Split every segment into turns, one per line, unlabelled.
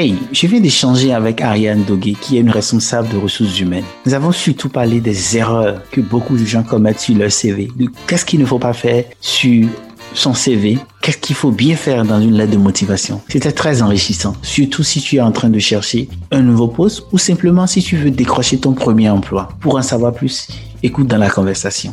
Hey, je viens d'échanger avec Ariane Dogué, qui est une responsable de ressources humaines. Nous avons surtout parlé des erreurs que beaucoup de gens commettent sur leur CV, qu'est-ce qu'il ne faut pas faire sur son CV, qu'est-ce qu'il faut bien faire dans une lettre de motivation? C'était très enrichissant, surtout si tu es en train de chercher un nouveau poste ou simplement si tu veux décrocher ton premier emploi. Pour en savoir plus, écoute dans la conversation.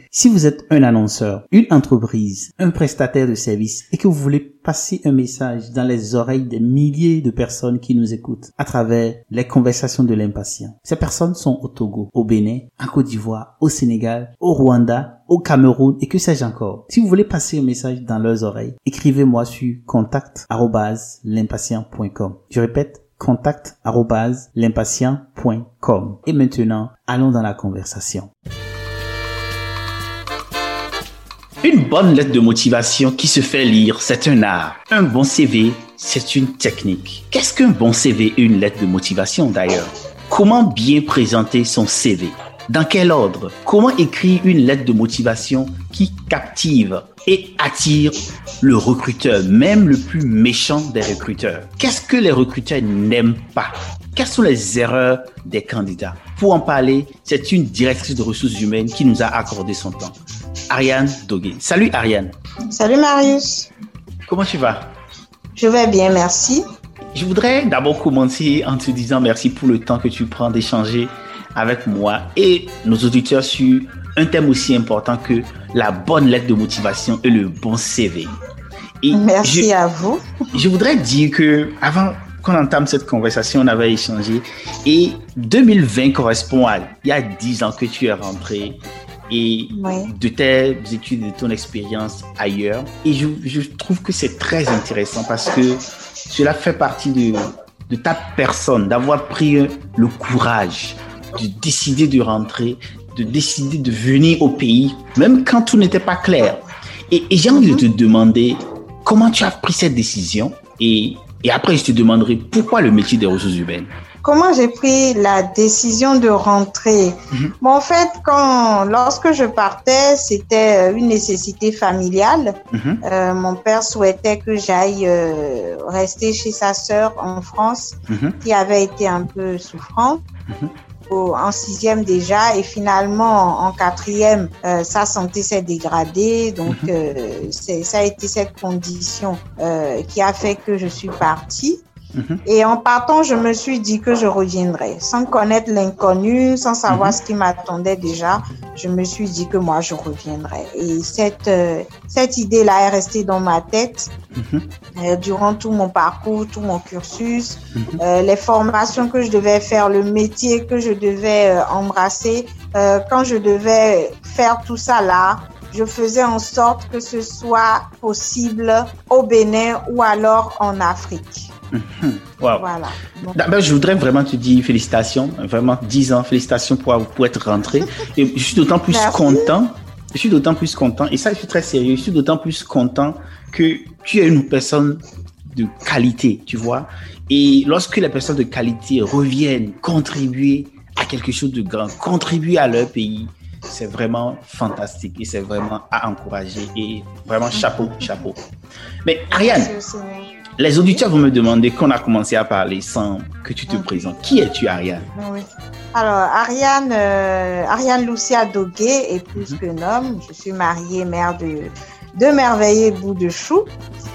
si vous êtes un annonceur, une entreprise, un prestataire de services et que vous voulez passer un message dans les oreilles des milliers de personnes qui nous écoutent à travers les conversations de l'impatient. Ces personnes sont au Togo, au Bénin, en Côte d'Ivoire, au Sénégal, au Rwanda, au Cameroun et que sais-je encore. Si vous voulez passer un message dans leurs oreilles, écrivez-moi sur contact@l'impatient.com. Je répète contact@l'impatient.com. Et maintenant, allons dans la conversation. Une bonne lettre de motivation qui se fait lire, c'est un art. Un bon CV, c'est une technique. Qu'est-ce qu'un bon CV et une lettre de motivation d'ailleurs? Comment bien présenter son CV Dans quel ordre? Comment écrire une lettre de motivation qui captive et attire le recruteur, même le plus méchant des recruteurs? Qu'est-ce que les recruteurs n'aiment pas? Quelles sont les erreurs des candidats? Pour en parler, c'est une directrice de ressources humaines qui nous a accordé son temps. Ariane Dogué. Salut Ariane.
Salut Marius.
Comment tu vas?
Je vais bien, merci.
Je voudrais d'abord commencer en te disant merci pour le temps que tu prends d'échanger avec moi et nos auditeurs sur un thème aussi important que la bonne lettre de motivation et le bon CV.
merci à vous.
Je voudrais dire que avant qu'on entame cette conversation, on avait échangé et 2020 correspond à il y a 10 ans que tu es rentré et de tes études, de ton expérience ailleurs. Et je, je trouve que c'est très intéressant parce que cela fait partie de, de ta personne, d'avoir pris le courage de décider de rentrer, de décider de venir au pays, même quand tout n'était pas clair. Et, et j'ai envie de te demander comment tu as pris cette décision et, et après je te demanderai pourquoi le métier des ressources humaines.
Comment j'ai pris la décision de rentrer mhm. bon, En fait, quand, lorsque je partais, c'était euh, une nécessité familiale. Mhm. euh, mon père souhaitait que j'aille euh, rester chez sa sœur en France, mhm. qui avait été un peu souffrante. en sixième déjà et finalement en quatrième euh, sa santé s'est dégradée donc euh, ça a été cette condition euh, qui a fait que je suis partie Mhm. Et en partant, je me suis dit que je reviendrais. Sans connaître l'inconnu, sans savoir mhm. ce qui m'attendait déjà, je me suis dit que moi, je reviendrais. Et cette, euh, cette idée-là est restée dans ma tête mhm. euh, durant tout mon parcours, tout mon cursus, euh, les formations que je devais faire, le métier que je devais embrasser. quand je devais faire tout ça là, je faisais en sorte que ce soit possible au Bénin ou alors en Afrique.
Mhm. Voilà. D'abord, je voudrais vraiment te dire félicitations, vraiment 10 ans, félicitations pour, pour être rentré. Et je suis d'autant plus content, je suis d'autant plus content, et ça, je suis très sérieux, je suis d'autant plus content que tu es une personne de qualité, tu vois. Et lorsque les personnes de qualité reviennent contribuer à quelque chose de grand, contribuer à leur pays, c'est vraiment fantastique et c'est vraiment à encourager et vraiment chapeau, chapeau. Mais Ariane, les auditeurs vont me demander qu'on a commencé à parler sans que tu te présentes. Qui es-tu, Ariane?
Oui. Alors, Ariane, euh, Ariane Lucia Dogué est plus mm qu'un homme. Je suis mariée, mère de deux merveilleux bouts de chou.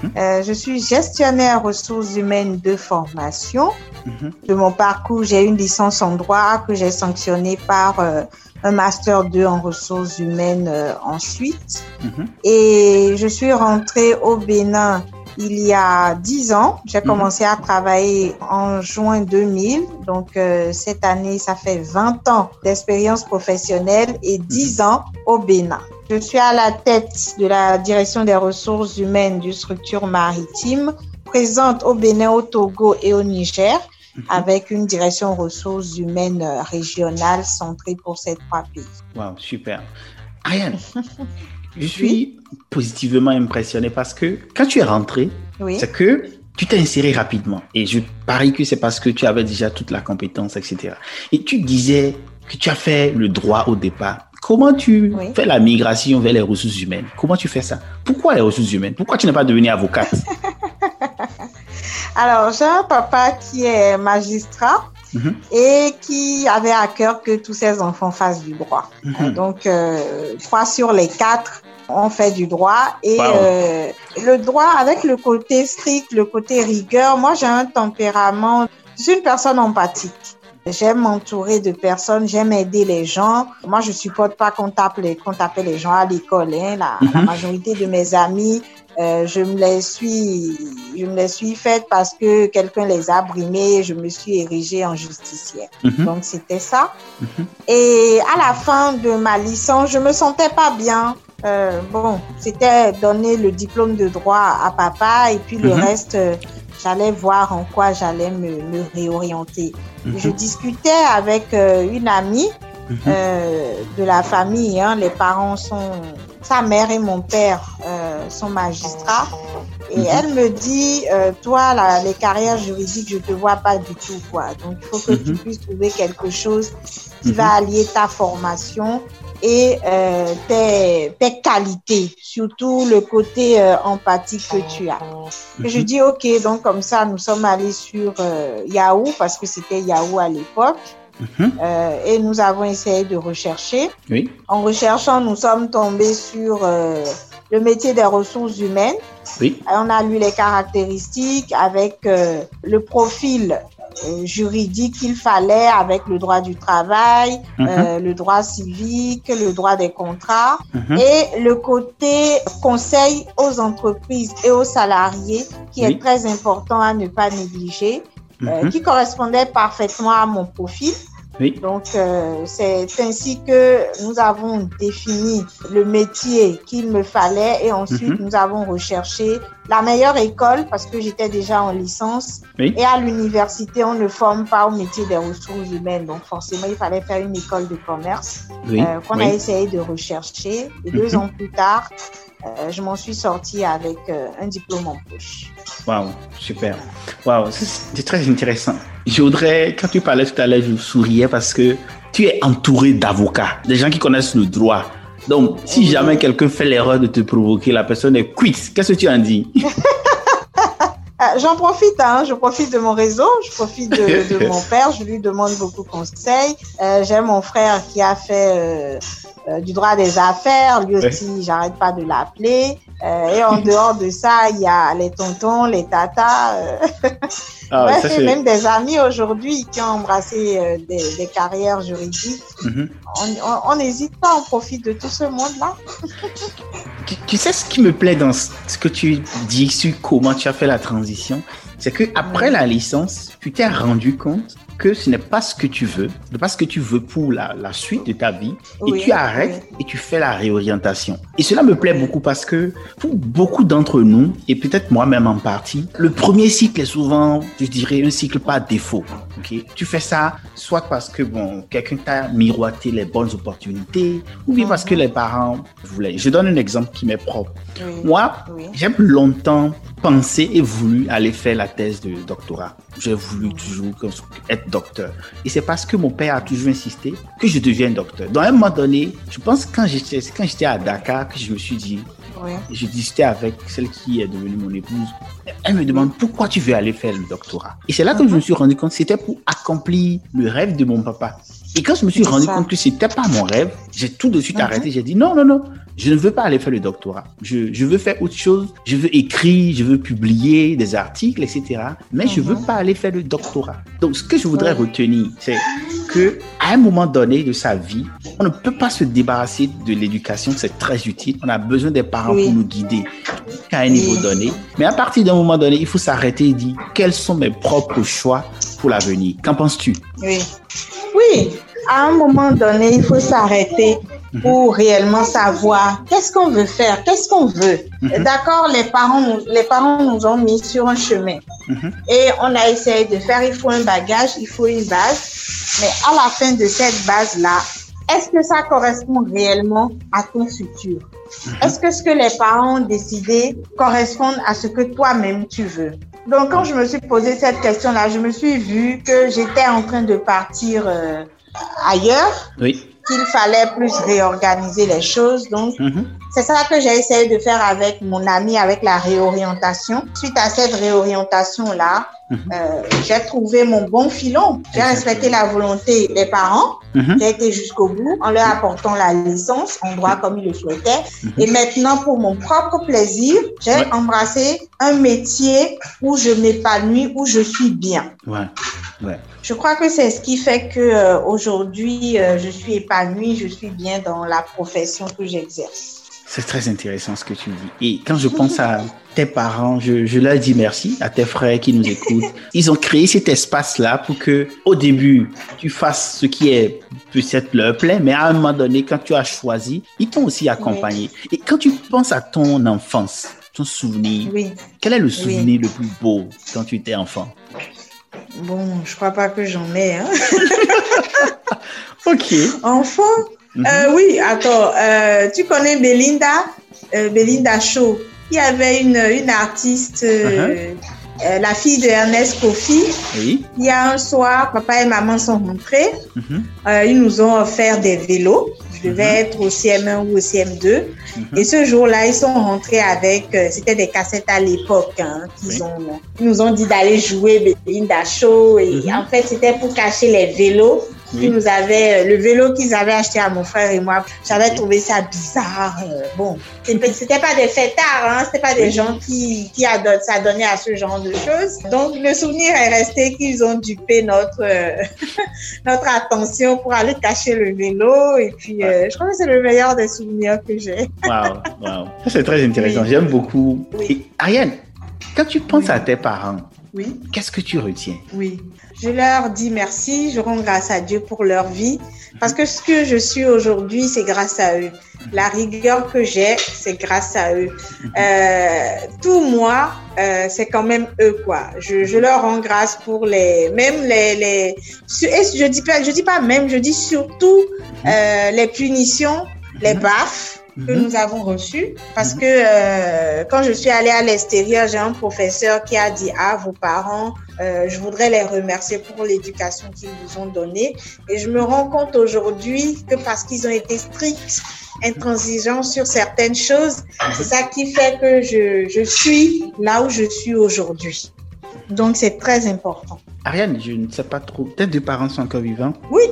Mhm. euh, je suis gestionnaire ressources humaines de formation. Mhm. De mon parcours, j'ai une licence en droit que j'ai sanctionnée par euh, un master 2 en ressources humaines ensuite. Mhm. Et je suis rentrée au Bénin il y a dix ans. J'ai mhm. commencé à travailler en juin 2000. Donc, euh, cette année, ça fait 20 ans d'expérience professionnelle et 10 mhm. ans au Bénin. Je suis à la tête de la direction des ressources humaines du structure maritime, présente au Bénin, au Togo et au Niger, mhm. avec une direction ressources humaines régionale centrée pour ces trois pays.
Wow, super. Ariane, je suis positivement impressionné parce que quand tu es rentré, c'est que tu t'es inséré rapidement. Et je parie que c'est parce que tu avais déjà toute la compétence, etc. Et tu disais que tu as fait le droit au départ. Comment tu fais la migration vers les ressources humaines? Comment tu fais ça? Pourquoi les ressources humaines? Pourquoi tu n'es pas devenue avocate?
Alors, j'ai un papa qui est magistrat Mhm. et qui avait à cœur que tous ses enfants fassent du droit. Mhm. Donc, euh, trois sur les quatre ont fait du droit et euh, le droit avec le côté strict, le côté rigueur. Moi, j'ai un tempérament, je suis une personne empathique. J'aime m'entourer de personnes, j'aime aider les gens. Moi, je supporte pas qu'on tape les, qu'on tape les gens à l'école. Hein. La, la, mhm. majorité de mes amis euh, je me les suis, je me les suis faites parce que quelqu'un les a brimées. Je me suis érigée en justicière. Mhm. Donc c'était ça. Mhm. Et à la fin de ma licence, je me sentais pas bien. Euh, bon, c'était donner le diplôme de droit à papa et puis le reste, euh, j'allais voir en quoi j'allais me, me, réorienter. Je discutais avec euh, une amie euh, de la famille. Hein. Les parents sont sa mère et mon père euh, sont magistrats. Et mhm. elle me dit, euh, toi, les carrières juridiques, je te vois pas du tout, quoi. Donc, il faut que tu mhm. puisses trouver quelque chose qui va mhm. allier ta formation et euh, tes, tes, qualités, surtout le côté empathique que tu as. Je dis, OK, donc comme ça, nous sommes allés sur Yahoo, parce que c'était Yahoo à l'époque. Mhm. Euh, et nous avons essayé de rechercher. Oui. En recherchant, nous sommes tombés sur euh, le métier des ressources humaines. Oui. on a lu les caractéristiques avec euh, le profil juridique qu'il fallait avec le droit du travail, mhm. le droit civique, le droit des contrats mhm. et le côté conseil aux entreprises et aux salariés qui est très important à ne pas négliger. Euh, qui correspondait parfaitement à mon profil. Donc, euh, c'est ainsi que nous avons défini le métier qu'il me fallait et ensuite mhm. nous avons recherché la meilleure école parce que j'étais déjà en licence. Et à l'université, on ne forme pas au métier des ressources humaines. Donc, forcément, il fallait faire une école de commerce euh, qu'on a essayé de rechercher. Et deux mhm. ans plus tard, euh, je m'en suis sortie avec euh, un diplôme en poche.
Waouh, super. Waouh, c'est très intéressant. Je voudrais, quand tu parlais tout à l'heure, je souriais parce que tu es entouré d'avocats, des gens qui connaissent le droit. Donc, si jamais quelqu'un fait l'erreur de te provoquer, la personne est quitte. Qu'est-ce que tu en dis?
Euh, J'en profite, hein, je profite de mon réseau, je profite de, de mon père, je lui demande beaucoup de conseils. Euh, J'ai mon frère qui a fait euh, du droit des affaires, lui aussi, j'arrête pas de l'appeler. Euh, et en dehors de ça, il y a les tontons, les tatas. Euh. Ah, ouais, même des amis aujourd'hui qui ont embrassé des, des, carrières juridiques. Mhm. On n'hésite pas, on profite de tout ce monde-là.
tu, sais ce qui me plaît dans ce que tu dis sur comment tu as fait la transition, c'est que après la licence, tu t'es rendu compte que ce n'est pas ce que tu veux, ce n'est pas ce que tu veux pour la, la suite de ta vie, et tu arrêtes et tu fais la réorientation. Et cela me plaît beaucoup parce que pour beaucoup d'entre nous, et peut-être moi-même en partie, le premier cycle est souvent, je dirais, un cycle par défaut. ok? Tu fais ça soit parce que bon, quelqu'un t'a miroité les bonnes opportunités, ou bien parce que les parents voulaient. Je donne un exemple qui m'est propre. Moi, j'ai longtemps pensé et voulu aller faire la thèse de doctorat. J'ai voulu toujours être docteur. Et c'est parce que mon père a toujours insisté que je devienne docteur. Dans un moment donné, je pense que quand j'étais, quand j'étais à Dakar, que je me suis dit, je discutais avec celle qui est devenue mon épouse. Elle me demande pourquoi tu veux aller faire le doctorat? Et c'est là que je me suis rendu compte que c'était pour accomplir le rêve de mon papa. Et quand je me suis rendu compte que c'était pas mon rêve, j'ai tout de suite arrêté. J'ai dit non, non, non, je ne veux pas aller faire le doctorat. Je, je, veux faire autre chose. Je veux écrire, je veux publier des articles, etc. Mais je veux mhm. pas aller faire le doctorat. Donc, ce que je voudrais retenir, c'est que à un moment donné de sa vie, on ne peut pas se débarrasser de l'éducation. C'est très utile. On a besoin des parents pour nous guider. qu'à un niveau donné. Mais à partir d'un moment donné, il faut s'arrêter et dire quels sont mes propres choix pour l'avenir? Qu'en penses-tu?
Oui. Oui, à un moment donné, il faut s'arrêter. Pour réellement savoir qu'est-ce qu'on veut faire, qu'est-ce qu'on veut. Mhm. D'accord, les parents, les parents nous ont mis sur un chemin mhm. et on a essayé de faire, il faut un bagage, il faut une base, mais à la fin de cette base-là, est-ce que ça correspond réellement à ton futur? Est-ce que ce que les parents ont décidé correspond à ce que toi-même tu veux? Donc, quand je me suis posé cette question-là, je me suis vue que j'étais en train de partir euh, ailleurs.
Oui.
Qu'il fallait plus réorganiser les choses. Donc, mhm. c'est ça que j'ai essayé de faire avec mon ami, avec la réorientation. Suite à cette réorientation-là. Euh, j'ai trouvé mon bon filon. J'ai respecté la volonté des parents. Mhm. J'ai été jusqu'au bout en leur apportant la licence en droit comme ils le souhaitaient. Et maintenant, pour mon propre plaisir, j'ai embrassé un métier où je m'épanouis, où je suis bien.
Ouais. Ouais.
Je crois que c'est ce qui fait que euh, aujourd'hui, euh, je suis épanouie, je suis bien dans la profession que j'exerce.
C'est très intéressant ce que tu dis. Et quand je pense à tes parents, je, je, leur dis merci, à tes frères qui nous écoutent. Ils ont créé cet espace-là pour que, au début, tu fasses ce qui est peut-être leur plaît, mais à un moment donné, quand tu as choisi, ils t'ont aussi accompagné. Et quand tu penses à ton enfance, ton souvenir, quel est le souvenir le plus beau quand tu étais enfant?
Bon, je crois pas que j'en ai. Hein?
ok.
Enfant? Mhm. Euh, oui, attends, euh, tu connais Belinda, euh, Belinda Shaw. Il y avait une, une artiste, uh-huh. la fille de Ernest Kofi.
Oui.
Il y a un soir, papa et maman sont rentrés. Mhm. ils nous ont offert des vélos. Je devais mhm. être au CM1 ou au CM2. Et ce jour-là, ils sont rentrés avec, c'était des cassettes à l'époque, hein, qu'ils ont, ils nous ont dit d'aller jouer Belinda Show. Et en fait, c'était pour cacher les vélos qui nous avait, euh, le vélo qu'ils avaient acheté à mon frère et moi, j'avais trouvé ça bizarre. Euh, bon, c'était pas des fêtards, hein, c'était pas des gens qui, qui s'adonnaient à ce genre de choses. Donc, le souvenir est resté qu'ils ont dupé notre, euh, notre attention pour aller cacher le vélo. Et puis, je crois que c'est le meilleur des souvenirs que j'ai.
Waouh, waouh. C'est très intéressant. J'aime beaucoup. Ariane, quand tu penses à tes parents,
oui.
qu'est-ce que tu retiens?
Oui. Je leur dis merci, je rends grâce à Dieu pour leur vie, parce que ce que je suis aujourd'hui, c'est grâce à eux. La rigueur que j'ai, c'est grâce à eux. Euh, tout moi, euh, c'est quand même eux quoi. Je, je, leur rends grâce pour les, même les, les et je dis pas, je dis pas même, je dis surtout euh, les punitions, les baffes que mhm. nous avons reçus. Parce que euh, quand je suis allée à l'extérieur, j'ai un professeur qui a dit à ah, vos parents, euh, je voudrais les remercier pour l'éducation qu'ils vous ont donnée. Et je me rends compte aujourd'hui que parce qu'ils ont été stricts, intransigeants sur certaines choses, c'est ça qui fait que je, je suis là où je suis aujourd'hui. Donc, c'est très important.
Ariane, je ne sais pas trop. Tes deux parents sont encore vivants?
Oui,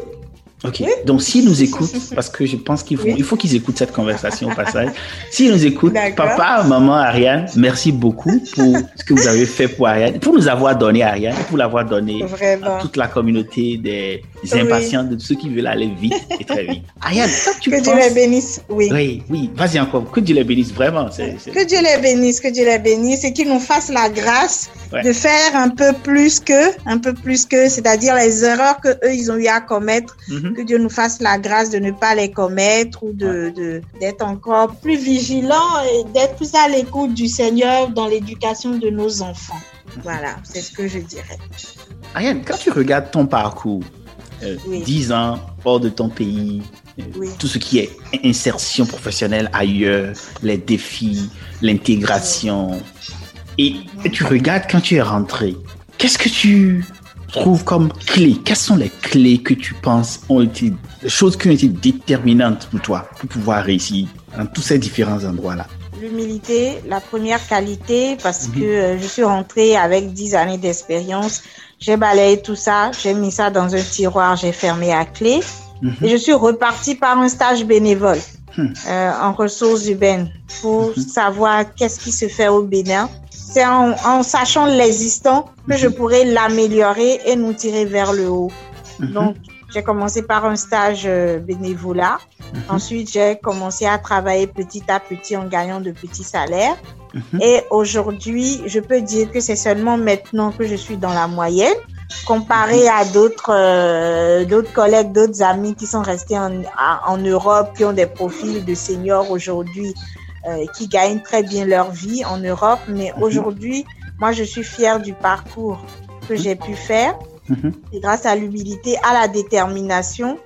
Ok. Donc, s'ils nous écoutent, parce que je pense qu'il faut, il faut qu'ils écoutent cette conversation au passage. S'ils nous écoutent, papa, maman, Ariane, merci beaucoup pour ce que vous avez fait pour Ariane, pour nous avoir donné Ariane, pour l'avoir donné à toute la communauté des impatients, de ceux qui veulent aller vite et très vite. Ariane, tu
que Dieu les bénisse. Oui.
Oui, oui. Vas-y encore. Que Dieu les bénisse, vraiment. Que
Dieu les bénisse, que Dieu les bénisse et qu'il nous fasse la grâce de faire un peu plus que, un peu plus que, c'est-à-dire les erreurs que eux ils ont eu à commettre. Mm-hmm que Dieu nous fasse la grâce de ne pas les commettre ou de, d'être encore plus vigilants et d'être plus à l'écoute du Seigneur dans l'éducation de nos enfants. Voilà, c'est ce que je dirais.
Ariane, quand tu regardes ton parcours, euh, 10 ans hors de ton pays, euh, tout ce qui est insertion professionnelle ailleurs, les défis, l'intégration, et, et tu regardes quand tu es rentré, qu'est-ce que tu trouves comme clés Quelles sont les clés que tu penses ont été, les choses qui ont été déterminantes pour toi pour pouvoir réussir dans tous ces différents endroits-là?
L'humilité, la première qualité, parce mhm. que euh, je suis rentrée avec 10 années d'expérience. J'ai balayé tout ça, j'ai mis ça dans un tiroir, j'ai fermé à clé. Mhm. Et je suis repartie par un stage bénévole. Hmm. Euh, en ressources urbaines pour mhm. savoir qu'est-ce qui se fait au Bénin c'est en, sachant l'existant que je mhm. pourrais l'améliorer et nous tirer vers le haut. Donc, j'ai commencé par un stage euh, bénévolat. Ensuite, j'ai commencé à travailler petit à petit en gagnant de petits salaires. Mhm. Et aujourd'hui, je peux dire que c'est seulement maintenant que je suis dans la moyenne comparé à d'autres euh, d'autres collègues, d'autres amis qui sont restés en, en Europe, qui ont des profils de seniors aujourd'hui, euh, qui gagnent très bien leur vie en Europe. Mais mhm. aujourd'hui, moi, je suis fière du parcours que mhm. j'ai pu faire. Mhm. Et grâce à l'humilité, à la détermination.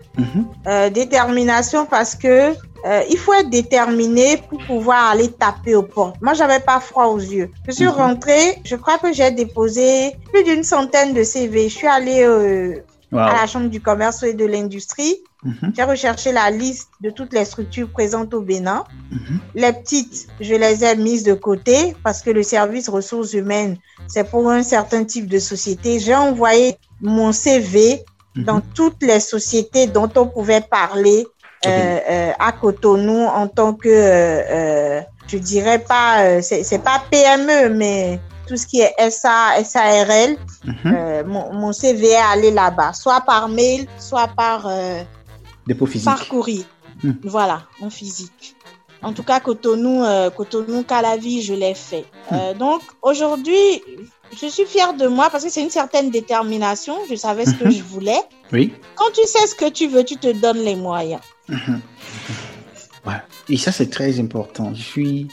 Euh, détermination parce que euh, il faut être déterminé pour pouvoir aller taper aux portes. Moi, j'avais pas froid aux yeux. Je suis mhm. rentrée, je crois que j'ai déposé plus d'une centaine de CV. Je suis allée euh, à la Chambre du commerce et de l'industrie. Mhm. J'ai recherché la liste de toutes les structures présentes au Bénin. Mhm. Les petites, je les ai mises de côté parce que le service ressources humaines, c'est pour un certain type de société. J'ai envoyé mon CV dans toutes les sociétés dont on pouvait parler euh, euh, à Cotonou en tant que, euh, je dirais pas, c'est pas PME, mais tout ce qui est SA, SARL, mhm. mon, mon, CV est allé là-bas, soit par mail, soit par,
Dépôt
physique. par courrier. Mhm. Voilà, en physique. En tout cas, Cotonou, Cotonou, Calavi, je l'ai fait. Mhm. donc, aujourd'hui, je suis fière de moi parce que c'est une certaine détermination. Je savais ce que je voulais.
Oui.
Quand tu sais ce que tu veux, tu te donnes les moyens. Mhm.
Et ça, c'est très important. Je suis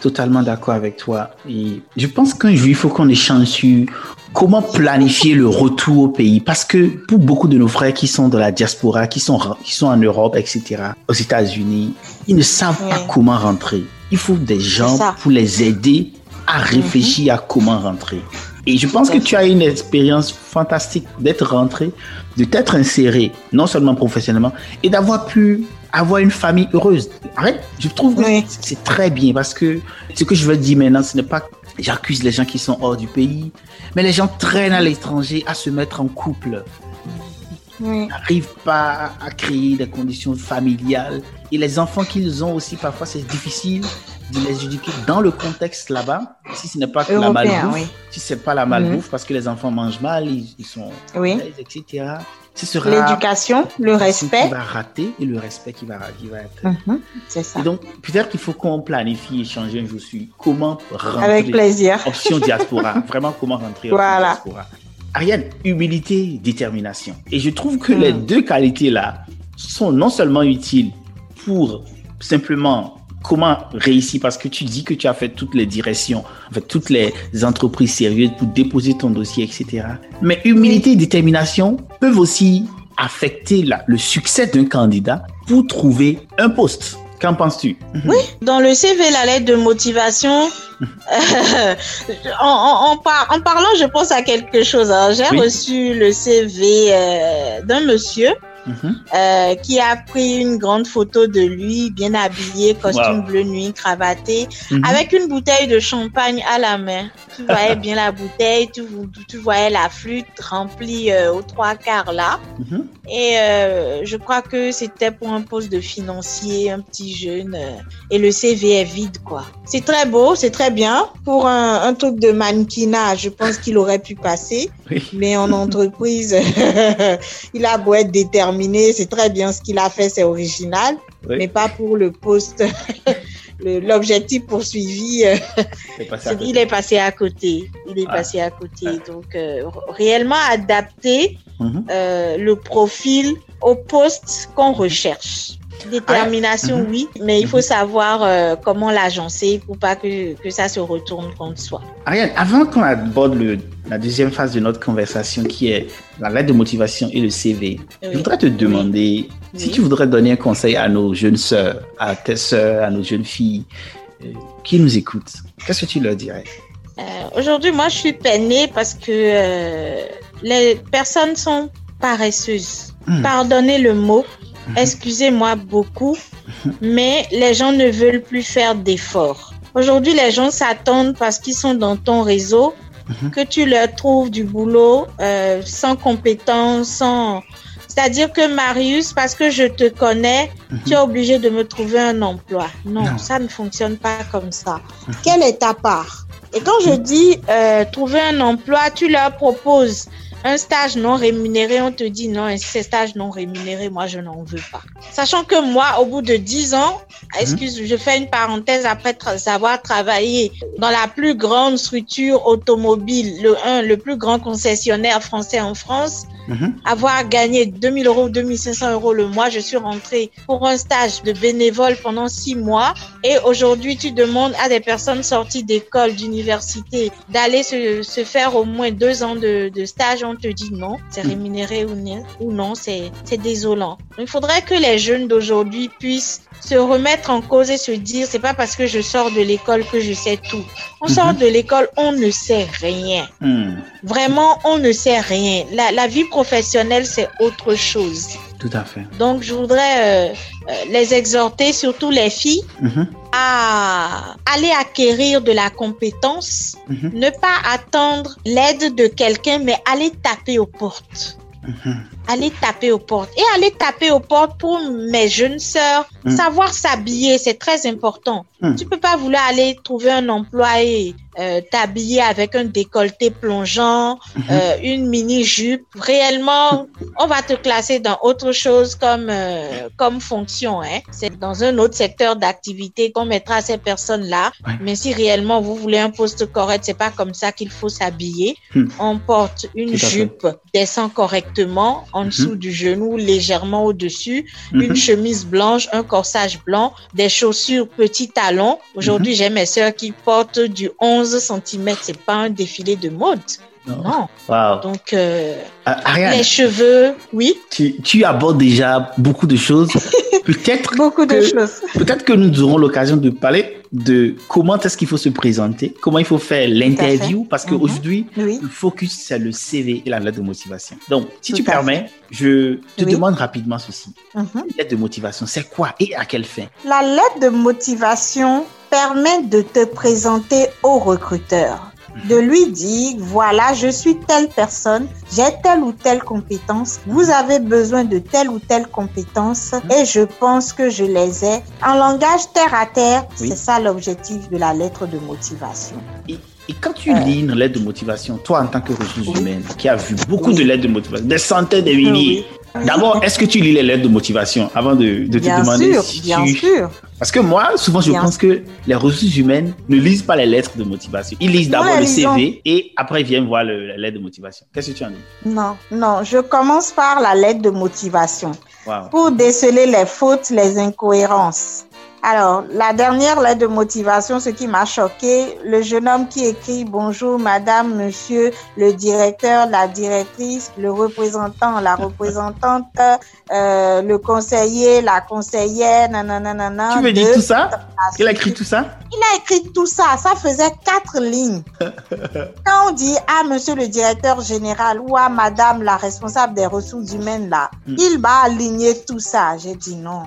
totalement d'accord avec toi. Et je pense qu'un jour, il faut qu'on échange sur comment planifier le retour au pays. Parce que pour beaucoup de nos frères qui sont dans la diaspora, qui sont, qui sont en Europe, etc., aux États-Unis, ils ne savent pas comment rentrer. Il faut des gens pour les aider à réfléchir à comment rentrer. Et je pense que tu as une expérience fantastique d'être rentré, de t'être inséré, non seulement professionnellement, et d'avoir pu avoir une famille heureuse. Arrête, je trouve que c'est très bien parce que ce que je veux dire maintenant, ce n'est pas j'accuse les gens qui sont hors du pays, mais les gens traînent à l'étranger à se mettre en couple. N'arrivent pas à créer des conditions familiales. Et les enfants qu'ils ont aussi, parfois, c'est difficile de les éduquer dans le contexte là-bas, si ce n'est pas la malbouffe, si c'est pas la malbouffe, mhm. parce que les enfants mangent mal, ils, sont
oui.
etc.
L'éducation, le respect
qui va rater et le respect qui va, qui va être.
Mhm, c'est ça.
Et donc peut-être qu'il faut qu'on planifie échanger je suis comment rentrer.
Avec plaisir.
Option diaspora, vraiment comment rentrer
voilà.
diaspora. Ariane, humilité, détermination. Et je trouve que les mhm. deux qualités là sont non seulement utiles pour simplement comment réussir Parce que tu dis que tu as fait toutes les directions, fait, toutes les entreprises sérieuses pour déposer ton dossier, etc. Mais humilité et détermination peuvent aussi affecter le succès d'un candidat pour trouver un poste. Qu'en penses-tu?
Oui, dans le CV, la lettre de motivation, euh, en, en, parlant, je pense à quelque chose. Hein. J'ai reçu le CV euh, d'un monsieur Mhm. Euh, qui a pris une grande photo de lui, bien habillé, costume bleu nuit, cravaté, mhm. avec une bouteille de champagne à la main. Tu voyais bien la bouteille, tu, tu voyais la flûte remplie euh, aux trois quarts là. Mhm. Et euh, je crois que c'était pour un poste de financier, un petit jeune. et le CV est vide, quoi. C'est très beau, c'est très bien. Pour un, un truc de mannequinat, je pense qu'il aurait pu passer. Mais en entreprise, il a beau être déterminé c'est très bien ce qu'il a fait, c'est original, mais pas pour le poste. L'objectif poursuivi, euh, il est passé à côté. Il est passé à côté. Donc, euh, réellement adapter mhm. euh, le profil au poste qu'on recherche. Détermination, mhm. oui, mais il faut mhm. savoir comment l'agencer pour pas que, que ça se retourne contre soi.
Ariane, avant qu'on aborde le, la deuxième phase de notre conversation qui est la lettre de motivation et le CV. Je voudrais te demander si tu voudrais donner un conseil à nos jeunes sœurs, à tes sœurs, à nos jeunes filles euh, qui nous écoutent. Qu'est-ce que tu leur dirais?
Euh, Aujourd'hui, moi, je suis peinée parce que euh, les personnes sont paresseuses. Hmm. Pardonnez le mot. excusez-moi beaucoup, mais les gens ne veulent plus faire d'efforts. Aujourd'hui, les gens s'attendent parce qu'ils sont dans ton réseau que tu leur trouves du boulot euh, sans compétence, sans... C'est-à-dire que Marius, parce que je te connais, tu es obligé de me trouver un emploi. Non, ça ne fonctionne pas comme ça. Quelle est ta part? Et quand je dis euh, trouver un emploi, tu leur proposes un stage non rémunéré, on te dit non, ces stages non rémunérés, moi, je n'en veux pas. Sachant que moi, au bout de 10 ans, mhm. excuse, je fais une parenthèse après avoir travaillé dans la plus grande structure automobile, le 1, le plus grand concessionnaire français en France, Mhm. Avoir gagné 2000 euros, 2500 euros le mois, je suis rentrée pour un stage de bénévole pendant six mois. Et aujourd'hui, tu demandes à des personnes sorties d'école, d'université, d'aller se, se, faire au moins deux ans de, de stage. On te dit non, c'est mhm. rémunéré ou non, ou non c'est désolant. Il faudrait que les jeunes d'aujourd'hui puissent se remettre en cause et se dire c'est pas parce que je sors de l'école que je sais tout. On mhm. sort de l'école, on ne sait rien. Hmm. Vraiment, on ne sait rien. La, la vie professionnelle, c'est autre chose.
Tout à fait.
Donc, je voudrais euh, euh, les exhorter, surtout les filles, mhm. à aller acquérir de la compétence, mhm. ne pas attendre l'aide de quelqu'un, mais aller taper aux portes. Aller taper aux portes. Et aller taper aux portes pour mes jeunes sœurs, mm. savoir s'habiller, c'est très important. Mm. Tu peux pas vouloir aller trouver un emploi et euh, t'habiller avec un décolleté plongeant, mm-hmm. euh, une mini-jupe. Réellement, on va te classer dans autre chose comme, euh, comme fonction. Hein. C'est dans un autre secteur d'activité qu'on mettra ces personnes-là. Mais si réellement vous voulez un poste correct, c'est pas comme ça qu'il faut s'habiller. Mm. On porte une jupe, descend correctement en dessous mm-hmm. du genou, légèrement au-dessus, une mm-hmm. chemise blanche, un corsage blanc, des chaussures petits talons. Aujourd'hui, j'ai mes sœurs qui portent du 11 cm. C'est pas un défilé de mode. Non. Donc, euh, ah, les cheveux, oui.
Tu, tu, abordes déjà beaucoup de choses. Peut-être
beaucoup de choses.
Peut-être que nous aurons l'occasion de parler de comment est-ce qu'il faut se présenter, comment il faut faire l'interview, parce qu'aujourd'hui, mhm. le focus, c'est le CV et la lettre de motivation. Donc, si tu permets, je te demande rapidement ceci. Mhm. La lettre de motivation, c'est quoi et à quelle fin?
La lettre de motivation permet de te présenter au recruteur de lui dire, voilà, je suis telle personne, j'ai telle ou telle compétence, vous avez besoin de telle ou telle compétence et je pense que je les ai. En langage terre à terre, c'est ça l'objectif de la lettre de motivation.
Et, quand tu lis une lettre de motivation, toi en tant que ressources humaine, qui a vu beaucoup de lettres de motivation, des centaines de milliers, D'abord, est-ce que tu lis les lettres de motivation avant de, de te demander
sûr, bien sûr.
Parce que moi, souvent, je pense que les ressources humaines ne lisent pas les lettres de motivation. Ils lisent d'abord le CV et après ils viennent voir le, la lettre de motivation. Qu'est-ce que tu en dis?
Non, non, je commence par la lettre de motivation pour déceler les fautes, les incohérences. Alors, la dernière lettre de motivation, ce qui m'a choqué, le jeune homme qui écrit Bonjour madame, monsieur, le directeur, la directrice, le représentant, la représentante, euh, le conseiller, la conseillère, nanana.
Tu veux dire tout ça Il a écrit tout ça?
Il a écrit tout ça. Ça faisait quatre lignes. Quand on dit à monsieur le directeur général ou à madame la responsable des ressources humaines là, hmm. il va aligner tout ça. J'ai dit non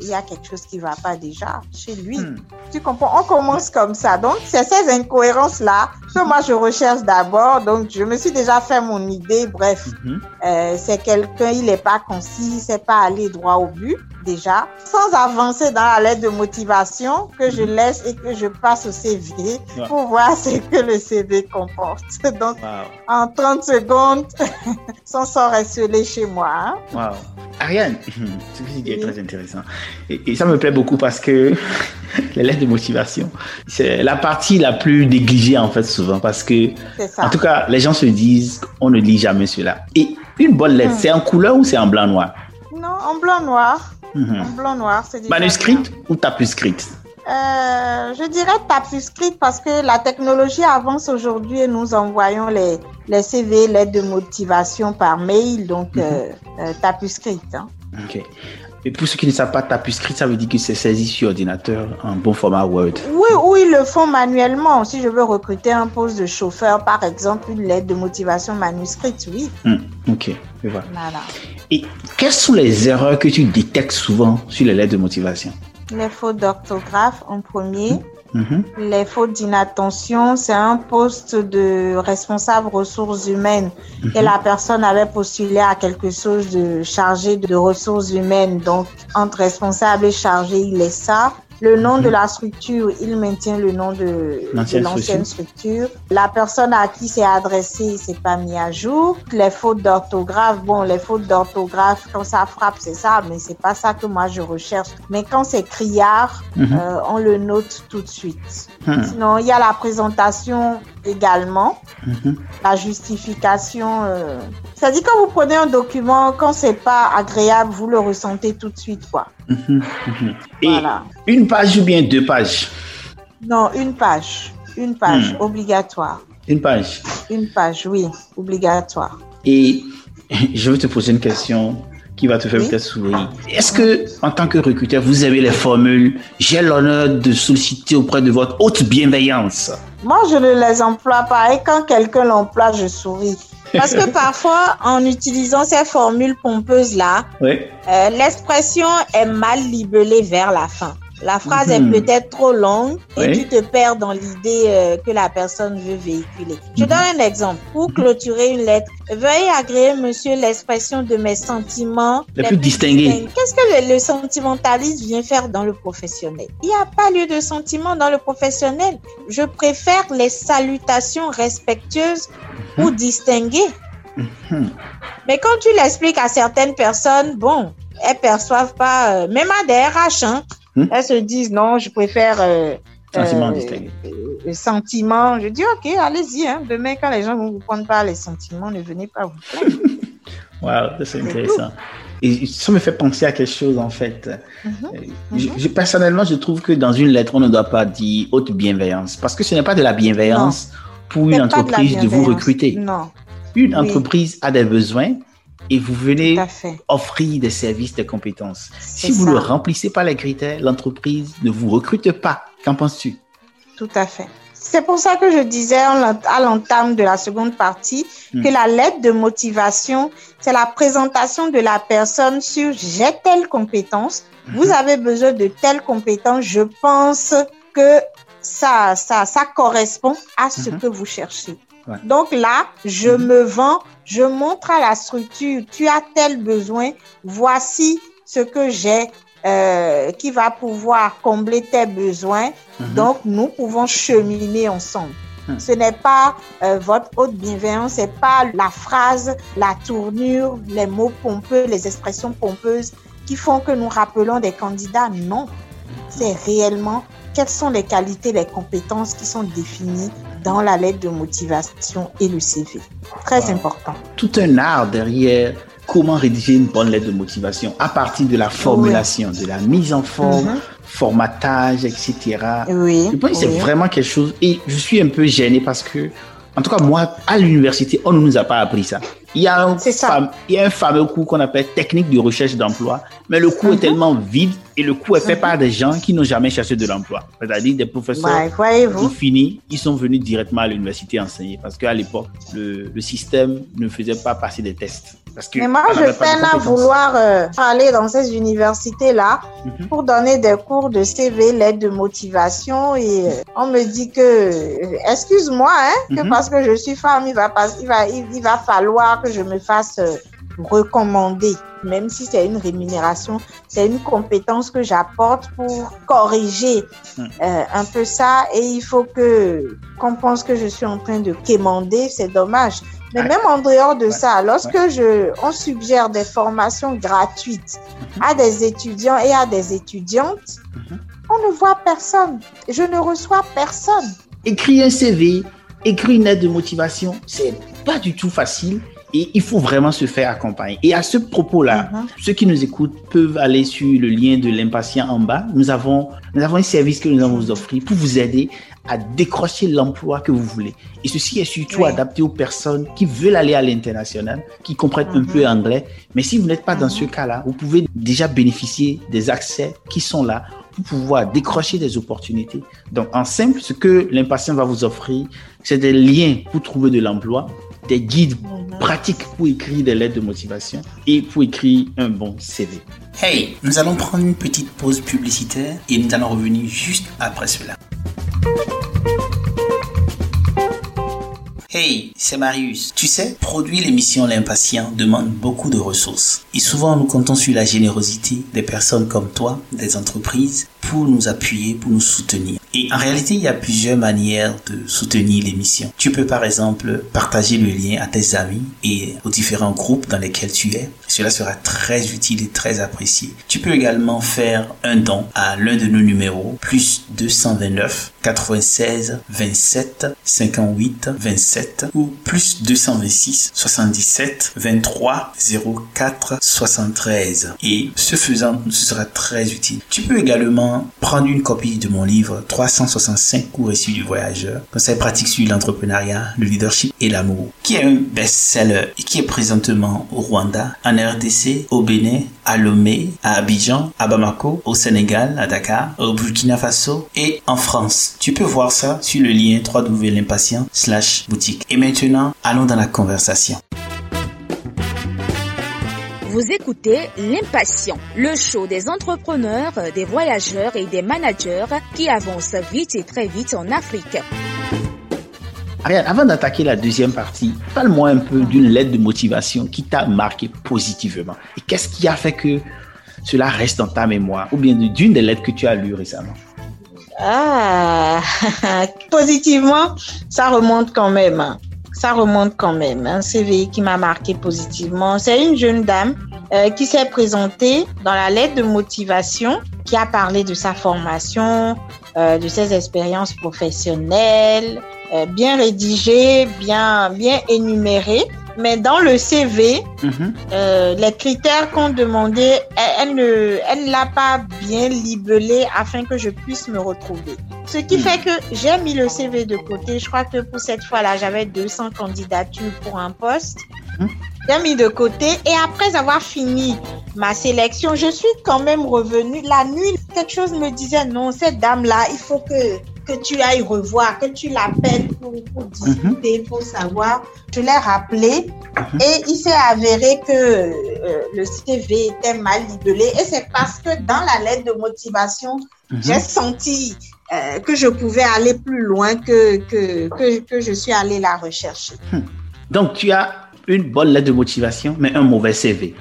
il y a quelque chose qui ne va pas déjà chez lui. Hmm. Tu comprends? On commence comme ça. Donc, c'est ces incohérences-là que moi, je recherche d'abord. Donc, je me suis déjà fait mon idée. Bref, mhm. euh, c'est quelqu'un, il n'est pas concis, il ne sait pas aller droit au but déjà, sans avancer dans la lettre de motivation que je mhm. laisse et que je passe au CV pour voir ce que le CV comporte. Donc, en 30 secondes, son sort est scellé chez moi. Hein.
Wow. Ariane, ce que tu dis est très intéressant. Et, ça me plaît beaucoup parce que les lettres de motivation, c'est la partie la plus négligée en fait souvent parce que, en tout cas, les gens se disent on ne lit jamais cela. Et une bonne lettre, hmm. c'est en couleur ou c'est en blanc-noir?
Non, en blanc-noir. Mhm. En blanc-noir, c'est
Manuscrite ou tapuscrite
euh, je dirais tapuscrite parce que la technologie avance aujourd'hui et nous envoyons les, les CV, lettres de motivation par mail, donc mhm. euh, euh, tapuscrite. Hein.
Ok. Et pour ceux qui ne savent pas tapuscrite, ça veut dire que c'est saisi sur ordinateur en bon format Word.
Oui, ou ils le font manuellement. Si je veux recruter un poste de chauffeur, par exemple, une lettre de motivation manuscrite, oui.
Hmm, ok, je vois. Voilà. Et quelles sont les erreurs que tu détectes souvent sur les lettres de motivation?
Les fautes d'orthographe en premier. Mhm. Les fautes d'inattention, c'est un poste de responsable ressources humaines et mhm. la personne avait postulé à quelque chose de chargé de ressources humaines. Donc, entre responsable et chargé, il est ça. Le nom de la structure, il maintient le nom de l'ancienne structure. La personne à qui c'est adressé, c'est pas mis à jour. Les fautes d'orthographe, bon, les fautes d'orthographe, quand ça frappe, c'est ça, mais c'est pas ça que moi je recherche. Mais quand c'est criard, mhm. euh, on le note tout de suite. Hmm. Sinon, il y a la présentation également, mhm. la justification. Euh, C'est-à-dire quand vous prenez un document, quand c'est pas agréable, vous le ressentez tout de suite, quoi. Mhm,
mhm. Et une page ou bien deux pages?
Non, une page. Une page, hmm. obligatoire.
Une page
Une page, oui, obligatoire.
Et je vais te poser une question qui va te faire peut-être sourire. Est-ce que, en tant que recruteur, vous avez les formules J'ai l'honneur de solliciter auprès de votre haute bienveillance?
Moi, je ne les emploie pas et quand quelqu'un l'emploie, je souris. Parce que parfois, en utilisant ces formules pompeuses-là, euh, l'expression est mal libellée vers la fin. La phrase est mhm. peut-être trop longue et tu te perds dans l'idée euh, que la personne veut véhiculer. Je mhm. donne un exemple. Pour mhm. clôturer une lettre, veuillez agréer, monsieur, l'expression de mes sentiments
les, plus, distingués.
Qu'est-ce que le, sentimentaliste vient faire dans le professionnel? Il n'y a pas lieu de sentiment dans le professionnel. Je préfère les salutations respectueuses ou distinguées. Mais quand tu l'expliques à certaines personnes, bon, elles perçoivent pas, euh, même à des RH, hein, Hmm? Elles se disent non, je préfère euh, sentiment euh, sentiment. Je dis ok, allez-y. Hein. Demain, quand les gens ne vous prendre pas les sentiments, ne venez pas vous plaindre.
wow, c'est intéressant. Et ça me fait penser à quelque chose en fait. Mhm. Euh, je, personnellement, je trouve que dans une lettre, on ne doit pas dire haute bienveillance parce que ce n'est pas de la bienveillance pour une entreprise de, vous recruter.
Non.
Une entreprise a des besoins et vous venez offrir des services, des compétences. Si vous ne remplissez pas les critères, l'entreprise ne vous recrute pas. Qu'en penses-tu?
Tout à fait. C'est pour ça que je disais à l'entame de la seconde partie hmm. que la lettre de motivation, c'est la présentation de la personne sur j'ai telle compétence, vous hmm. avez besoin de telle compétence, je pense que ça, ça, ça correspond à ce hmm. que vous cherchez. Donc là, je mhm. me vends, je montre à la structure, tu as tel besoin, voici ce que j'ai euh, qui va pouvoir combler tes besoins. Mhm. Donc, nous pouvons cheminer ensemble. Mhm. Ce n'est pas euh, votre haute bienveillance, c'est pas la phrase, la tournure, les mots pompeux, les expressions pompeuses qui font que nous rappelons des candidats. Non, c'est réellement quelles sont les qualités, les compétences qui sont définies dans la lettre de motivation et le CV. Très important.
Tout un art derrière comment rédiger une bonne lettre de motivation à partir de la formulation, de la mise en forme, mhm. formatage, etc.
Oui.
Je pense que c'est vraiment quelque chose. Et je suis un peu gêné parce que, en tout cas, moi, à l'université, on ne nous a pas appris ça. Il y a un, il y a un fameux cours qu'on appelle technique de recherche d'emploi, mais le cours est mhm. tellement vide et le cours est fait par des gens qui n'ont jamais cherché de l'emploi. C'est-à-dire des professeurs qui fini, ils sont venus directement à l'université enseigner parce qu'à l'époque, le, le système ne faisait pas passer des tests.
Mais moi, je peine à vouloir euh, aller dans ces universités-là mhm. pour donner des cours de CV, l'aide de motivation. Et euh, on me dit que, euh, excuse-moi, hein, que mhm. parce que je suis femme, il va, pas, il va, il, va falloir que je me fasse recommander. Même si c'est une rémunération, c'est une compétence que j'apporte pour corriger mhm. un peu ça. Et il faut que qu'on pense que je suis en train de quémander, c'est dommage. Mais même en dehors de ça, lorsque je, on suggère des formations gratuites à des étudiants et à des étudiantes, mhm. on ne voit personne. Je ne reçois personne.
Écrire un CV, écrire une lettre de motivation, c'est pas du tout facile. Et il faut vraiment se faire accompagner. Et à ce propos-là, mhm. ceux qui nous écoutent peuvent aller sur le lien de l'impatient en bas. Nous avons, nous avons un service que nous allons vous offrir pour vous aider à décrocher l'emploi que vous voulez. Et ceci est surtout adapté aux personnes qui veulent aller à l'international, qui comprennent un peu mhm. anglais. Mais si vous n'êtes pas dans ce mhm. cas-là, vous pouvez déjà bénéficier des accès qui sont là pour pouvoir décrocher des opportunités. Donc, en simple, ce que l'impatient va vous offrir, c'est des liens pour trouver de l'emploi, des guides pratiques pour écrire des lettres de motivation et pour écrire un bon CV. Hey, nous allons prendre une petite pause publicitaire et nous allons revenir juste après cela. Hey, c'est Marius. Tu sais, produire l'émission L'Impatient demande beaucoup de ressources. Et souvent, nous comptons sur la générosité des personnes comme toi, des entreprises, pour nous appuyer, pour nous soutenir. Et en réalité, il y a plusieurs manières de soutenir l'émission. Tu peux par exemple partager le lien à tes amis et aux différents groupes dans lesquels tu es. Cela sera très utile et très apprécié. Tu peux également faire un don à l'un de nos numéros, plus 229 96 27 58 27 ou plus 226 77 23 04 73. Et ce faisant, ce sera très utile. Tu peux également prendre une copie de mon livre 365 cours issus du voyageur, conseils pratiques sur l'entrepreneuriat, le leadership et l'amour, qui est un best-seller et qui est présentement au Rwanda, en RDC, au Bénin, à Lomé, à Abidjan, à Bamako, au Sénégal, à Dakar, au Burkina Faso et en France. Tu peux voir ça sur le lien www.l'impatient slash boutique. Et maintenant, allons dans la conversation.
Vous écoutez L'Impatient, le show des entrepreneurs, des voyageurs et des managers qui avancent vite et très vite en Afrique.
Ariane, avant d'attaquer la deuxième partie, parle-moi un peu d'une lettre de motivation qui t'a marqué positivement. Et qu'est-ce qui a fait que cela reste dans ta mémoire ou bien d'une des lettres que tu as lues récemment?
Ah, positivement, ça remonte quand même. Hein ça remonte quand même. Un CV qui m'a marqué positivement. C'est une jeune dame euh, qui s'est présentée dans la lettre de motivation, qui a parlé de sa formation, euh, de ses expériences professionnelles, euh, bien rédigée, bien, bien énumérée. Mais dans le CV, mhm. euh, les critères qu'on demandait, elle, ne, elle l'a pas bien libellé afin que je puisse me retrouver. Ce qui mhm. fait que j'ai mis le CV de côté. Je crois que pour cette fois-là, j'avais 200 candidatures pour un poste. Mhm. J'ai mis de côté et après avoir fini ma sélection, je suis quand même revenue. La nuit, quelque chose me disait non, cette dame-là, il faut que que tu ailles revoir, que tu l'appelles pour, pour, discuter, pour savoir. Je l'ai rappelé mhm. et il s'est avéré que euh, le CV était mal libellé et c'est parce que dans la lettre de motivation, mhm. j'ai senti euh, que je pouvais aller plus loin que, que, que, que je suis allée la rechercher. Hmm.
Donc, tu as une bonne lettre de motivation, mais un mauvais CV.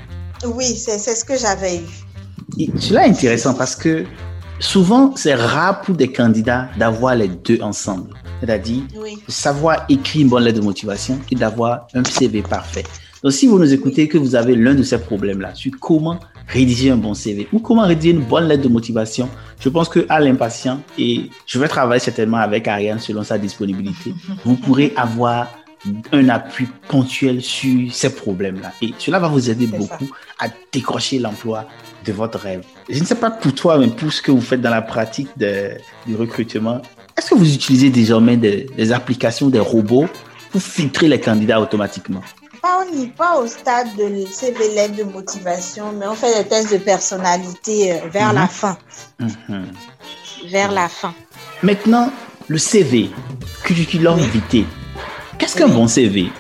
Oui, c'est ce que j'avais eu.
cela est intéressant parce que Souvent, c'est rare pour des candidats d'avoir les deux ensemble. C'est-à-dire, savoir écrire une bonne lettre de motivation et d'avoir un CV parfait. Donc, si vous nous écoutez que vous avez l'un de ces problèmes-là, sur comment rédiger un bon CV ou comment rédiger une bonne lettre de motivation, je pense que à l'impatient, et je vais travailler certainement avec Ariane selon sa disponibilité, vous pourrez avoir un appui ponctuel sur ces problèmes-là. Et cela va vous aider beaucoup à décrocher l'emploi de votre rêve. Je ne sais pas pour toi, mais pour ce que vous faites dans la pratique de, du recrutement, est-ce que vous utilisez désormais des, applications, des robots pour filtrer les candidats automatiquement?
Pas, on pas au stade de CV de motivation, mais on fait des tests de personnalité euh, vers la mhm. fin. Mhm. Vers la fin.
Maintenant, le CV, curriculum Qu'est-ce qu'un bon CV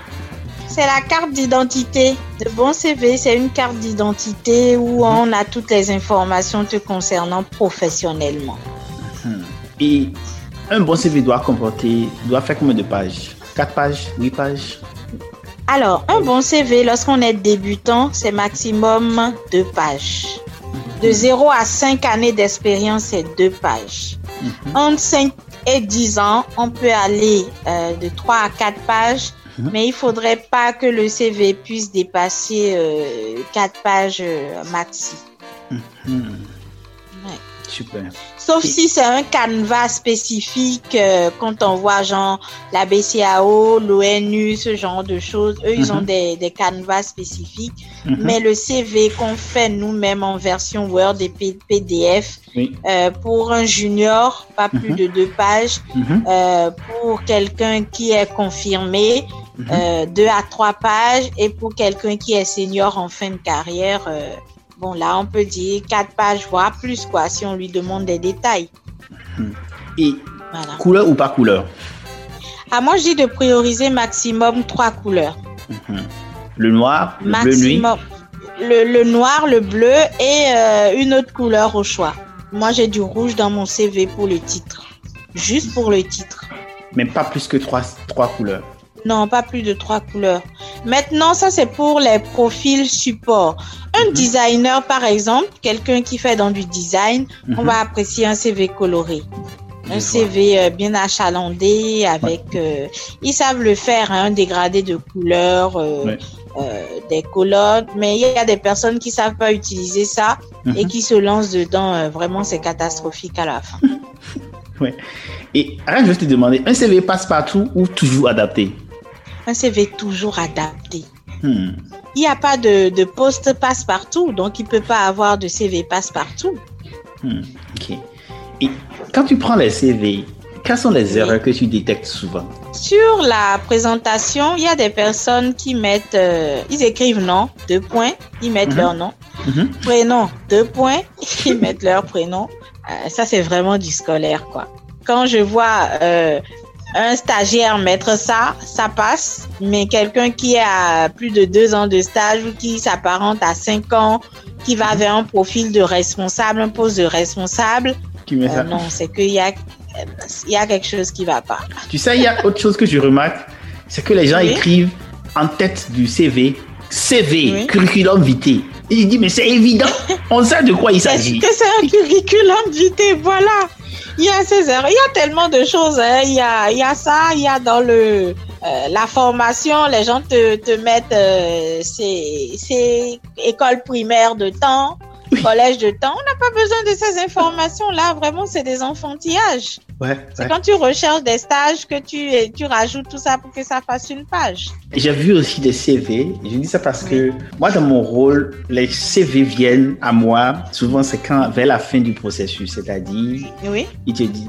c'est la carte d'identité. Le bon CV, c'est une carte d'identité où on a toutes les informations te concernant professionnellement.
Hmm. Et un bon CV doit comporter, doit faire combien de pages? 4 pages? 8 pages?
Alors, un bon CV, lorsqu'on est débutant, c'est maximum 2 pages. De 0 à 5 années d'expérience, c'est 2 pages. Mhm. Entre 5 et 10 ans, on peut aller euh, de 3 à 4 pages Mhm. Mais il faudrait pas que le CV puisse dépasser euh, 4 pages euh, maxi.
Mhm. Super.
Sauf si c'est un canevas spécifique, euh, quand on voit genre la BCAO, l'ONU, ce genre de choses, eux, ils ont mhm. des, des canevas spécifiques. Mais le CV qu'on fait nous-mêmes en version Word et PDF, euh, pour un junior, pas plus de deux pages. Euh, pour quelqu'un qui est confirmé, Mhm. Euh, deux à trois pages. Et pour quelqu'un qui est senior en fin de carrière, euh, bon, là, on peut dire quatre pages, voire plus, quoi, si on lui demande des détails.
Mhm. Et couleur ou pas couleur?
Ah, Moi, je dis de prioriser maximum trois couleurs.
Mhm. Le noir, le bleu nuit?
Le, le, noir, le bleu et euh, une autre couleur au choix. Moi, j'ai du rouge dans mon CV pour le titre. Juste pour le titre.
Mais pas plus que trois, trois couleurs.
Non, pas plus de trois couleurs. Maintenant, ça c'est pour les profils support. Un mhm. designer, par exemple, quelqu'un qui fait dans du design, on mhm. va apprécier un CV coloré. Un CV euh, bien achalandé avec, euh, ils savent le faire, hein, un dégradé de couleurs, euh, des colonnes, mais il y a des personnes qui savent pas utiliser ça et mhm. qui se lancent dedans. vraiment, c'est catastrophique à la fin.
ouais. Et je vais te demander, un CV passe partout ou toujours adapté?
Un CV toujours adapté. Hmm. Il n'y a pas de, de poste passe-partout, donc il ne peut pas avoir de CV passe-partout.
Hmm. Ok. Et quand tu prends les CV, quelles sont les erreurs que tu détectes souvent?
Sur la présentation, il y a des personnes qui mettent, euh, ils écrivent nom, deux points, ils mettent mhm. leur nom. Mhm. Prénom, deux points, ils mettent leur prénom. Euh, ça, c'est vraiment du scolaire, quoi. Quand je vois euh, un stagiaire mettre ça, ça passe. Mais quelqu'un qui a plus de deux ans de stage ou qui s'apparente à cinq ans, qui va vers un profil de responsable, un poste de responsable, euh, non, c'est qu'il y a, il y a quelque chose qui va pas.
Tu sais, il y a autre chose que je remarque, c'est que les gens écrivent en tête du CV, CV, curriculum vitae. Et je dis, mais c'est évident, on sait de quoi il s'agit.
Que c'est un curriculum vitae, voilà. Il y a ces erreurs, il y a tellement de choses. Hein. Il, y a, il y a ça, il y a dans le euh, la formation, les gens te, te mettent euh, ces, écoles primaires de temps, collège de temps. On n'a pas besoin de ces informations-là. Vraiment, c'est des enfantillages. c'est quand tu recherches des stages que tu, tu rajoutes tout ça pour que ça fasse une page.
J'ai vu aussi des CV. Je dis ça parce que moi, dans mon rôle, les CV viennent à moi. Souvent, c'est quand vers la fin du processus, c'est-à-dire,
oui.
il te dit,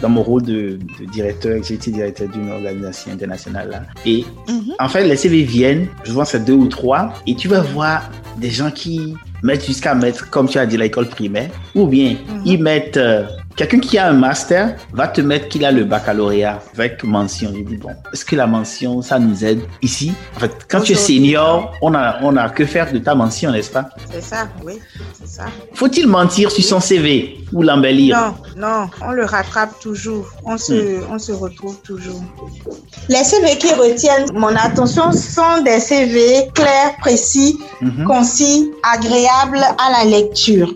dans mon rôle de, directeur, j'ai été directeur d'une organisation internationale là. Et mhm. en fait, les CV viennent. Vois c'est deux ou trois, et tu vas voir des gens qui mettre jusqu'à mettre, comme tu as dit, l'école primaire, ou bien mhm. ils mettent euh, quelqu'un qui a un master va te mettre qu'il a le baccalauréat avec mention. Je dis bon, est-ce que la mention ça nous aide ici? En fait, quand tu es senior, on a on a que faire de ta mention, n'est-ce pas?
C'est ça, oui, c'est ça.
Faut-il mentir sur son CV ou l'embellir?
Non, non, on le rattrape toujours. On se hmm. on se retrouve toujours. Les CV qui retiennent mon attention sont des CV clairs, précis, mhm. concis, agréables à la lecture.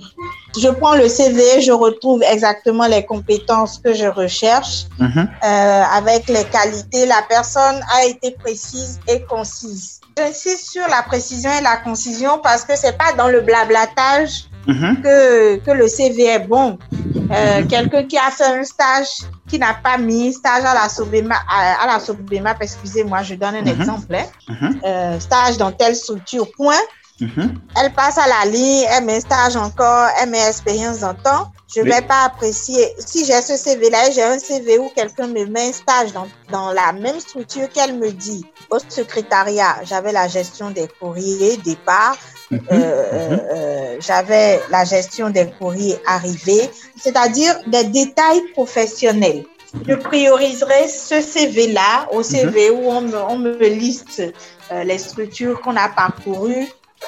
Je prends le CV, je retrouve exactement les compétences que je recherche mhm. euh, avec les qualités. La personne a été précise et concise. J'insiste sur la précision et la concision parce que c'est pas dans le blablatage mhm. que, que le CV est bon. Euh, mhm. Quelqu'un qui a fait un stage, qui n'a pas mis stage à la Sobema, à, la Sobema, excusez-moi, je donne un exemple, hein. euh, stage dans telle structure, point. Mm-hmm. Elle passe à la ligne, elle met stage encore, elle met expérience dans temps. Je ne vais pas apprécier. Si j'ai ce CV-là, j'ai un CV où quelqu'un me met un stage dans, dans la même structure qu'elle me dit. Au secrétariat, j'avais la gestion des courriers départ, mm-hmm. euh, euh, j'avais la gestion des courriers arrivés, c'est-à-dire des détails professionnels. Je prioriserai ce CV-là au CV où on me, on me liste euh, les structures qu'on a parcourues,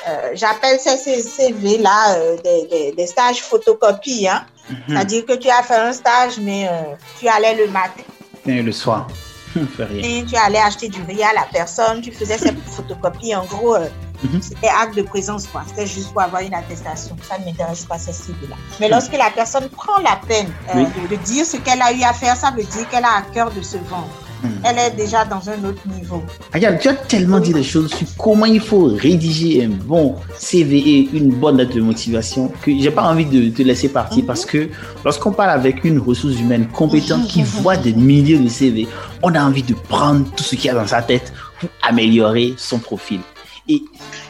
euh, j'appelle ces CV-là euh, des, des, stages photocopie. Hein? Mhm. C'est-à-dire que tu as fait un stage, mais euh, tu allais le matin.
Et le soir.
Et tu allais acheter du riz à la personne, tu faisais ces photocopies. En gros, mhm. c'était acte de présence, quoi. C'était juste pour avoir une attestation. Ça ne m'intéresse pas, ces CV-là. Mais mhm. lorsque la personne prend la peine de, de dire ce qu'elle a eu à faire, ça veut dire qu'elle a à cœur de se vendre. Hmm. elle est déjà dans un autre niveau.
Regarde, tu as tellement dit des choses sur comment il faut rédiger un bon CV et une bonne lettre de motivation que j'ai pas envie de te laisser partir parce que lorsqu'on parle avec une ressource humaine compétente qui voit des milliers de CV, on a envie de prendre tout ce qu'il y a dans sa tête pour améliorer son profil. Et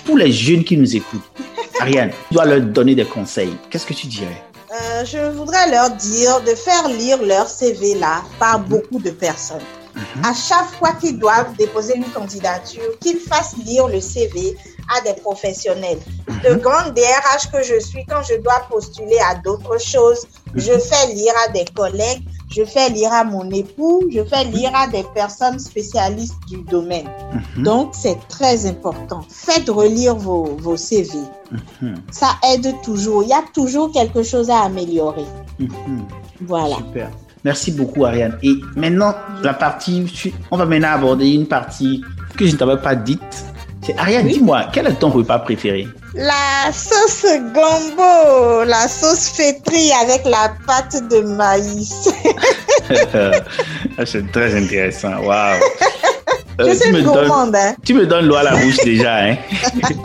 pour les jeunes qui nous écoutent, Ariane, tu dois leur donner des conseils. Qu'est-ce que tu dirais?
Euh, Je voudrais leur dire de faire lire leur CV là par beaucoup de personnes. Mhm. À chaque fois qu'ils doivent déposer une candidature, qu'ils fassent lire le CV à des professionnels. Mhm. De grande DRH que je suis, quand je dois postuler à d'autres choses, je mhm. fais lire à des collègues, je fais lire à mon époux, je fais lire à des personnes spécialistes du domaine. Donc, c'est très important. Faites relire vos, vos CV. Ça aide toujours. Il y a toujours quelque chose à améliorer. Voilà.
Super. Merci beaucoup, Ariane. Et maintenant, la partie, on va maintenant aborder une partie que je ne t'avais pas dite. C'est Ariane, dis-moi, quel est ton repas préféré?
La sauce gombo, la sauce fétrie avec la pâte de maïs.
Ah, c'est très intéressant. Waouh.
euh, suis gourmande. Hein.
Tu me donnes l'eau à la bouche déjà. Hein?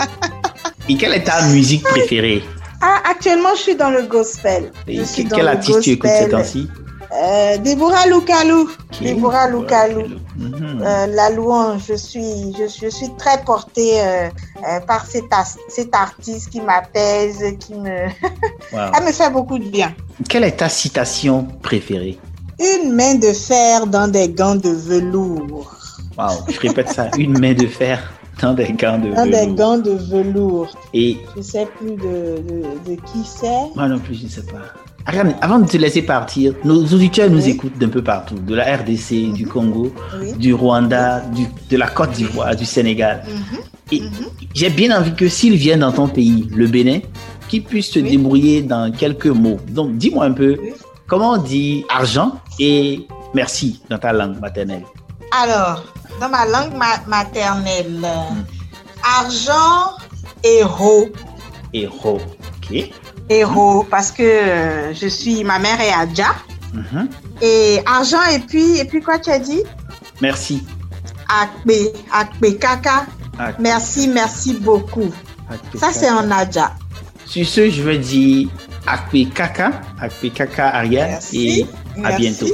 Et quelle est ta musique préférée?
Ah, Actuellement, je suis dans le gospel.
Et quel artiste tu écoutes ces temps-ci?
Euh, Déborah Loukalou. Déborah Loukalou. Mhm. Euh, la louange, je suis, je, suis très portée euh, par cet, cet artiste qui m'apaise, qui me... Elle me fait beaucoup de bien.
Quelle est ta citation préférée?
Une main de fer dans des gants de velours.
Wow, je répète ça, une main de fer dans des gants de
velours. Dans des gants de velours. Et je sais plus de, de, qui c'est.
Moi non plus, je ne sais pas. Avant de te laisser partir, nos auditeurs nous écoutent d'un peu partout, de la RDC, du mhm. Congo, du Rwanda, du, de la Côte d'Ivoire, du Sénégal. Mhm. Et mhm. j'ai bien envie que s'ils viennent dans ton pays, le Bénin, qu'ils puissent se débrouiller dans quelques mots. Donc, dis-moi un peu, comment on dit argent et merci dans ta langue maternelle?
Alors, dans ma langue maternelle, argent, héros.
Héros, ok.
Héros, parce que je suis, ma mère est Adja. Mhm. Et argent, et puis, et puis quoi tu as dit?
Merci.
Akbe, Akbe Kaka. Merci, merci beaucoup. Ça, c'est en Adja.
Sur ce, je veux dire Akbe Kaka, Akbe Kaka Ariel, et à bientôt.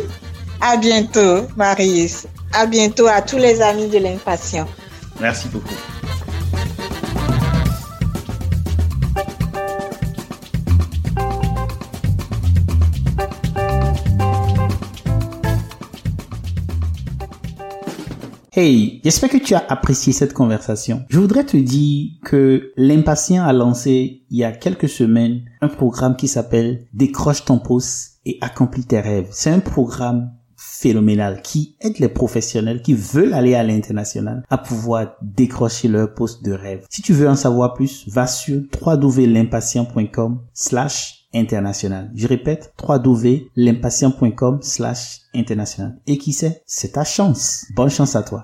À bientôt, Marius. À bientôt à tous les amis de l'impatient.
Merci beaucoup. Hey, j'espère que tu as apprécié cette conversation. Je voudrais te dire que l'impatient a lancé il y a quelques semaines un programme qui s'appelle Décroche ton poste et accomplis tes rêves. C'est un programme phénoménal qui aide les professionnels qui veulent aller à l'international à pouvoir décrocher leur poste de rêve. Si tu veux en savoir plus, va sur www.l'impatient.com slash international. Je répète, www.l'impatient.com slash international. Et qui sait, c'est ta chance. Bonne chance à toi.